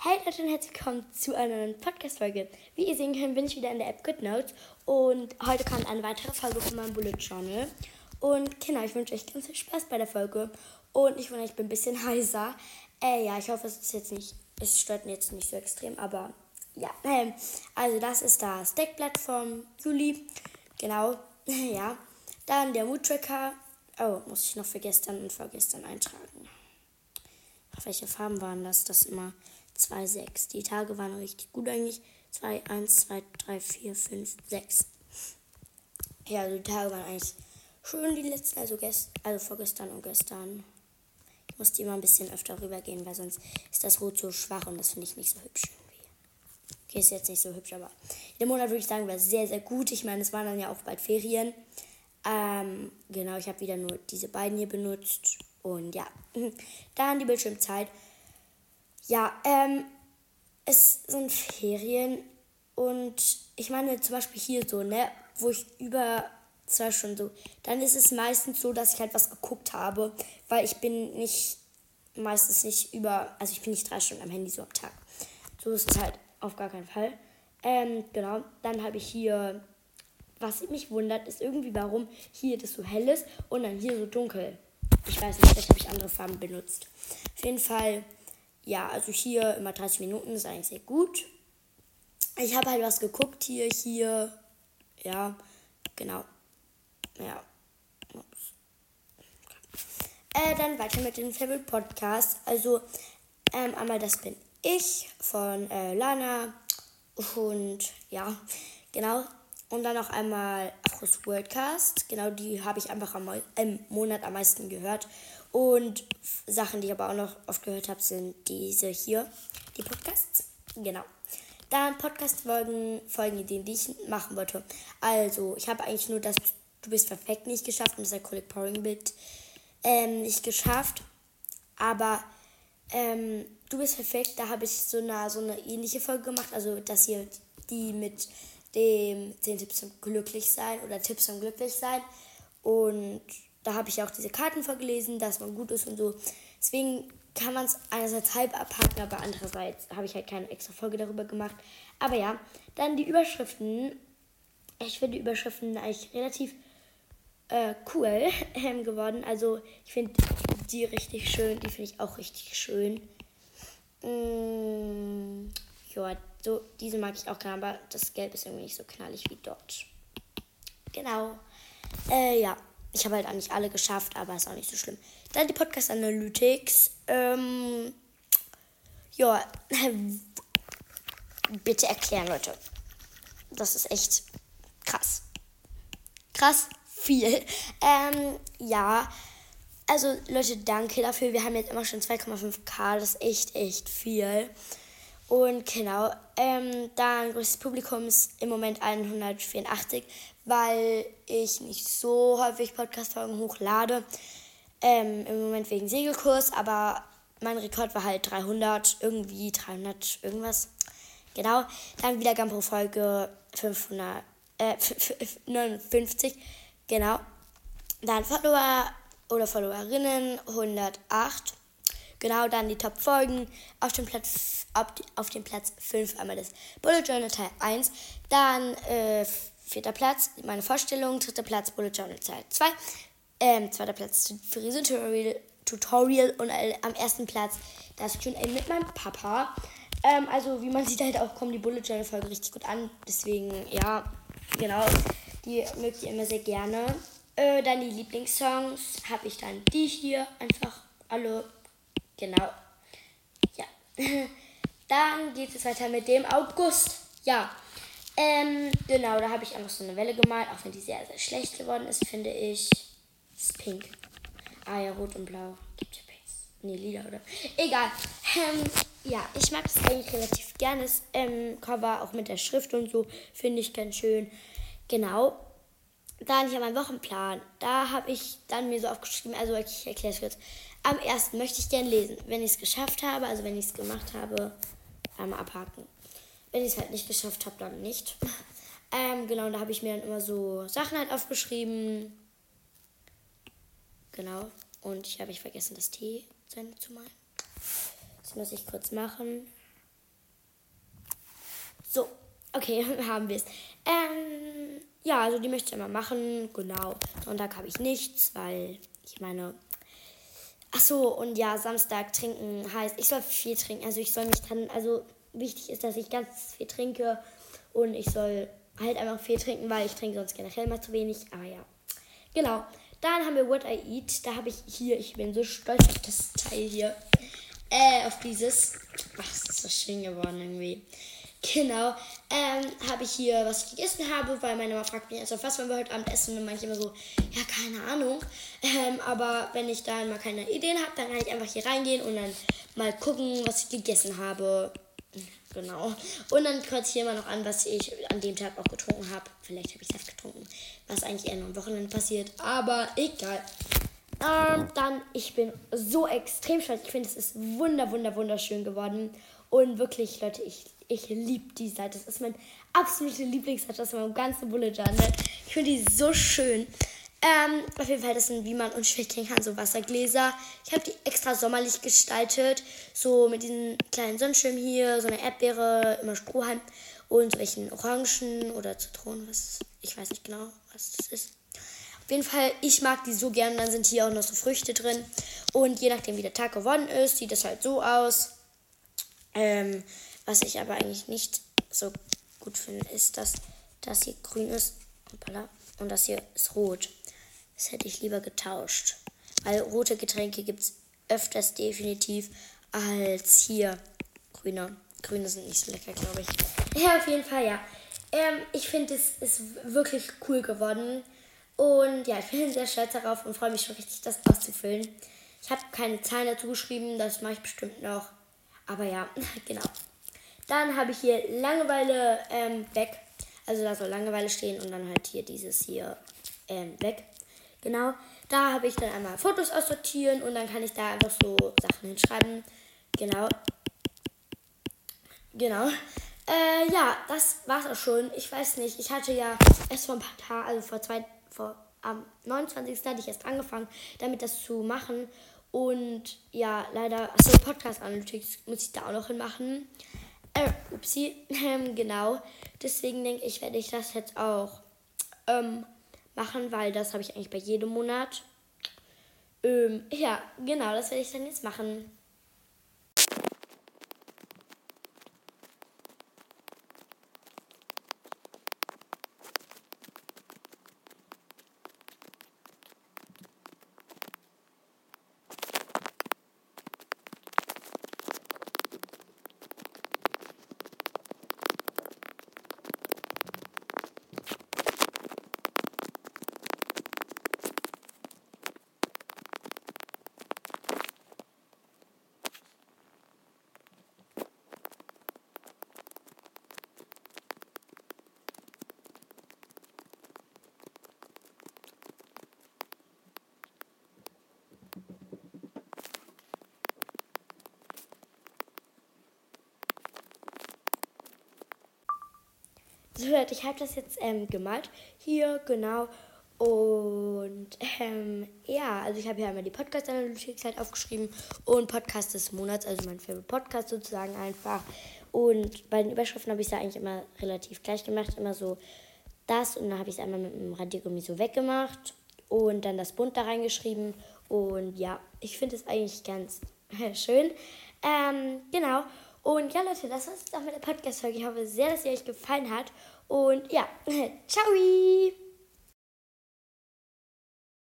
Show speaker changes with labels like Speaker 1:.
Speaker 1: Hey Leute und herzlich willkommen zu einer neuen Podcast-Folge. Wie ihr sehen könnt, bin ich wieder in der App GoodNotes und heute kommt eine weitere Folge von meinem Bullet Journal. Und genau, ich wünsche euch ganz viel Spaß bei der Folge und ich, ich bin ein bisschen heiser. Äh, ja, ich hoffe, es ist jetzt nicht, es stört mir jetzt nicht so extrem, aber ja. Ähm, also das ist das Deckblatt vom Juli, genau, ja. Dann der Mood Tracker, oh, muss ich noch für gestern und vorgestern eintragen. Ach, welche Farben waren das? Das immer 2, 6. Die Tage waren richtig gut eigentlich. 2, 1, 2, 3, 4, 5, 6. Ja, also die Tage waren eigentlich schön, die letzten, also, gest also vorgestern und gestern. Ich musste immer ein bisschen öfter rübergehen, weil sonst ist das Rot so schwach und das finde ich nicht so hübsch. Okay, ist jetzt nicht so hübsch, aber der Monat würde ich sagen, war sehr, sehr gut. Ich meine, es waren dann ja auch bald Ferien. Ähm, genau, ich habe wieder nur diese beiden hier benutzt. Und ja, dann die Bildschirmzeit. Ja, ähm, es sind Ferien und ich meine zum Beispiel hier so, ne, wo ich über zwei Stunden so, dann ist es meistens so, dass ich halt was geguckt habe, weil ich bin nicht, meistens nicht über, also ich bin nicht drei Stunden am Handy so am Tag. So ist es halt auf gar keinen Fall. Ähm, genau, dann habe ich hier, was mich wundert, ist irgendwie, warum hier das so hell ist und dann hier so dunkel. Ich weiß nicht, vielleicht habe ich andere Farben benutzt. Auf jeden Fall ja, also hier immer 30 Minuten ist eigentlich sehr gut. Ich habe halt was geguckt hier, hier. Ja, genau. Ja. Äh, dann weiter mit dem Favorite Podcast. Also, ähm, einmal das bin ich von äh, Lana. Und ja, genau. Und dann noch einmal Afros Worldcast. Genau, die habe ich einfach am, im Monat am meisten gehört. Und Sachen, die ich aber auch noch oft gehört habe, sind diese hier, die Podcasts. Genau. Dann Podcast-Folgen, Folgenideen, die ich machen wollte. Also, ich habe eigentlich nur das Du bist perfekt nicht geschafft und das Acrylic Pouring Bit ähm, nicht geschafft. Aber ähm, Du bist perfekt, da habe ich so eine, so eine ähnliche Folge gemacht. Also, das hier, die mit dem 10 Tipps zum Glücklichsein oder Tipps zum Glücklichsein. Und da habe ich auch diese Karten vorgelesen, dass man gut ist und so. Deswegen kann man es einerseits halb abhaken, aber andererseits habe ich halt keine extra Folge darüber gemacht. Aber ja, dann die Überschriften. Ich finde die Überschriften eigentlich relativ äh, cool ähm, geworden. Also ich finde die richtig schön. Die finde ich auch richtig schön. Mm, ja, so, diese mag ich auch gerne, aber das Gelb ist irgendwie nicht so knallig wie dort. Genau. Äh, ja ich habe halt eigentlich alle geschafft, aber ist auch nicht so schlimm. Dann die Podcast Analytics. Ähm, ja, bitte erklären, Leute. Das ist echt krass. Krass viel. Ähm, ja. Also, Leute, danke dafür. Wir haben jetzt immer schon 2,5k. Das ist echt, echt viel. Und genau, ähm, dann größtes Publikum ist im Moment 184, weil ich nicht so häufig Podcast-Folgen hochlade. Ähm, Im Moment wegen Segelkurs, aber mein Rekord war halt 300, irgendwie 300 irgendwas. Genau. Dann wieder pro Folge 500, äh, 59. Genau. Dann Follower oder Followerinnen 108. Genau, dann die Top-Folgen. Auf dem Platz auf, auf dem Platz 5 einmal das Bullet Journal Teil 1. Dann äh, vierter Platz, meine Vorstellung. Dritter Platz Bullet Journal Teil 2. Ähm, zweiter Platz Frise Tutorial, Tutorial und äh, am ersten Platz das Q&A mit meinem Papa. Ähm, also wie man sieht halt auch, kommen die Bullet Journal Folgen richtig gut an. Deswegen, ja, genau. Die mögt ihr immer sehr gerne. Äh, dann die Lieblingssongs habe ich dann die hier einfach alle Genau. Ja. Dann geht es weiter mit dem August. Ja. Ähm, genau, da habe ich einfach so eine Welle gemalt, auch wenn die sehr, sehr schlecht geworden ist, finde ich. Das ist pink. Ah ja, rot und blau. Gibt ja pinks. Nee, lila, oder? Egal. Ähm, ja, ich mag das eigentlich relativ gerne. Das ähm, Cover auch mit der Schrift und so finde ich ganz schön. Genau. Dann hier mein Wochenplan. Da habe ich dann mir so aufgeschrieben, also ich erkläre es kurz. Am ersten möchte ich gerne lesen. Wenn ich es geschafft habe, also wenn ich es gemacht habe, einmal abhaken. Wenn ich es halt nicht geschafft habe, dann nicht. ähm, genau, da habe ich mir dann immer so Sachen halt aufgeschrieben. Genau. Und ich habe ich vergessen, das T zu Ende zu malen. Das muss ich kurz machen. So, okay, haben wir es. Ähm, ja, also die möchte ich immer machen. Genau. Sonntag habe ich nichts, weil ich meine. Ach so, und ja, Samstag trinken heißt, ich soll viel trinken. Also ich soll mich dann, also wichtig ist, dass ich ganz viel trinke und ich soll halt einfach viel trinken, weil ich trinke sonst generell mal zu wenig. Aber ja, genau. Dann haben wir What I Eat. Da habe ich hier, ich bin so stolz auf das Teil hier. Äh, auf dieses. Ach, das ist so schön geworden irgendwie. Genau. Ähm, habe ich hier, was ich gegessen habe, weil meine Mama fragt mich, also was wollen wir heute Abend essen? Und dann mache ich immer so, ja, keine Ahnung. Ähm, aber wenn ich dann mal keine Ideen habe, dann kann ich einfach hier reingehen und dann mal gucken, was ich gegessen habe. Genau. Und dann kreuze ich hier immer noch an, was ich an dem Tag auch getrunken habe. Vielleicht habe ich Saft getrunken, was eigentlich eher nur am Wochenende passiert. Aber egal. Ähm, dann, ich bin so extrem stolz. Ich finde, es ist wunder, wunder, wunderschön geworden. Und wirklich, Leute, ich, ich liebe die Seite. Das ist mein absolute Lieblingsseite aus meinem ganzen Bullet Journal. Ich finde die so schön. Ähm, auf jeden Fall, das sind, wie man unschwer kann, so Wassergläser. Ich habe die extra sommerlich gestaltet. So mit diesen kleinen Sonnenschirm hier, so eine Erdbeere, immer Strohhalm und so welchen Orangen oder Zitronen, was, ich weiß nicht genau, was das ist. Auf jeden Fall, ich mag die so gern. Dann sind hier auch noch so Früchte drin. Und je nachdem, wie der Tag geworden ist, sieht das halt so aus. Ähm, was ich aber eigentlich nicht so gut finde, ist, dass das hier grün ist und das hier ist rot. Das hätte ich lieber getauscht. Weil rote Getränke gibt es öfters definitiv als hier grüne. Grüne sind nicht so lecker, glaube ich. Ja, auf jeden Fall, ja. Ähm, ich finde, es ist wirklich cool geworden. Und ja, ich bin sehr stolz darauf und freue mich schon richtig, das auszufüllen. Ich habe keine Zahlen dazu geschrieben, das mache ich bestimmt noch. Aber ja, genau. Dann habe ich hier Langeweile ähm, weg. Also da soll Langeweile stehen und dann halt hier dieses hier ähm, weg. Genau, da habe ich dann einmal Fotos aussortieren und dann kann ich da einfach so Sachen hinschreiben. Genau. Genau. Äh, ja, das war's auch schon. Ich weiß nicht, ich hatte ja erst vor ein paar Tagen, also vor zwei, vor am 29. hatte ich erst angefangen, damit das zu machen. Und ja, leider, achso, Podcast Analytics muss ich da auch noch hinmachen. Äh, upsie, ähm, genau. Deswegen denke ich, werde ich das jetzt auch ähm, machen, weil das habe ich eigentlich bei jedem Monat. Ähm, ja, genau, das werde ich dann jetzt machen. So, Leute, ich habe das jetzt ähm, gemalt. Hier, genau. Und ähm, ja, also ich habe hier einmal die Podcast-Analytik halt aufgeschrieben und Podcast des Monats, also mein Favorite Podcast sozusagen einfach. Und bei den Überschriften habe ich es ja eigentlich immer relativ gleich gemacht, immer so das und dann habe ich es einmal mit dem Radiergummi so weggemacht und dann das Bunt da reingeschrieben. Und ja, ich finde es eigentlich ganz schön. Ähm, genau. Und ja, Leute, das war es auch mit der Podcast-Folge. Ich hoffe sehr, dass sie euch gefallen hat. Und ja, ciao!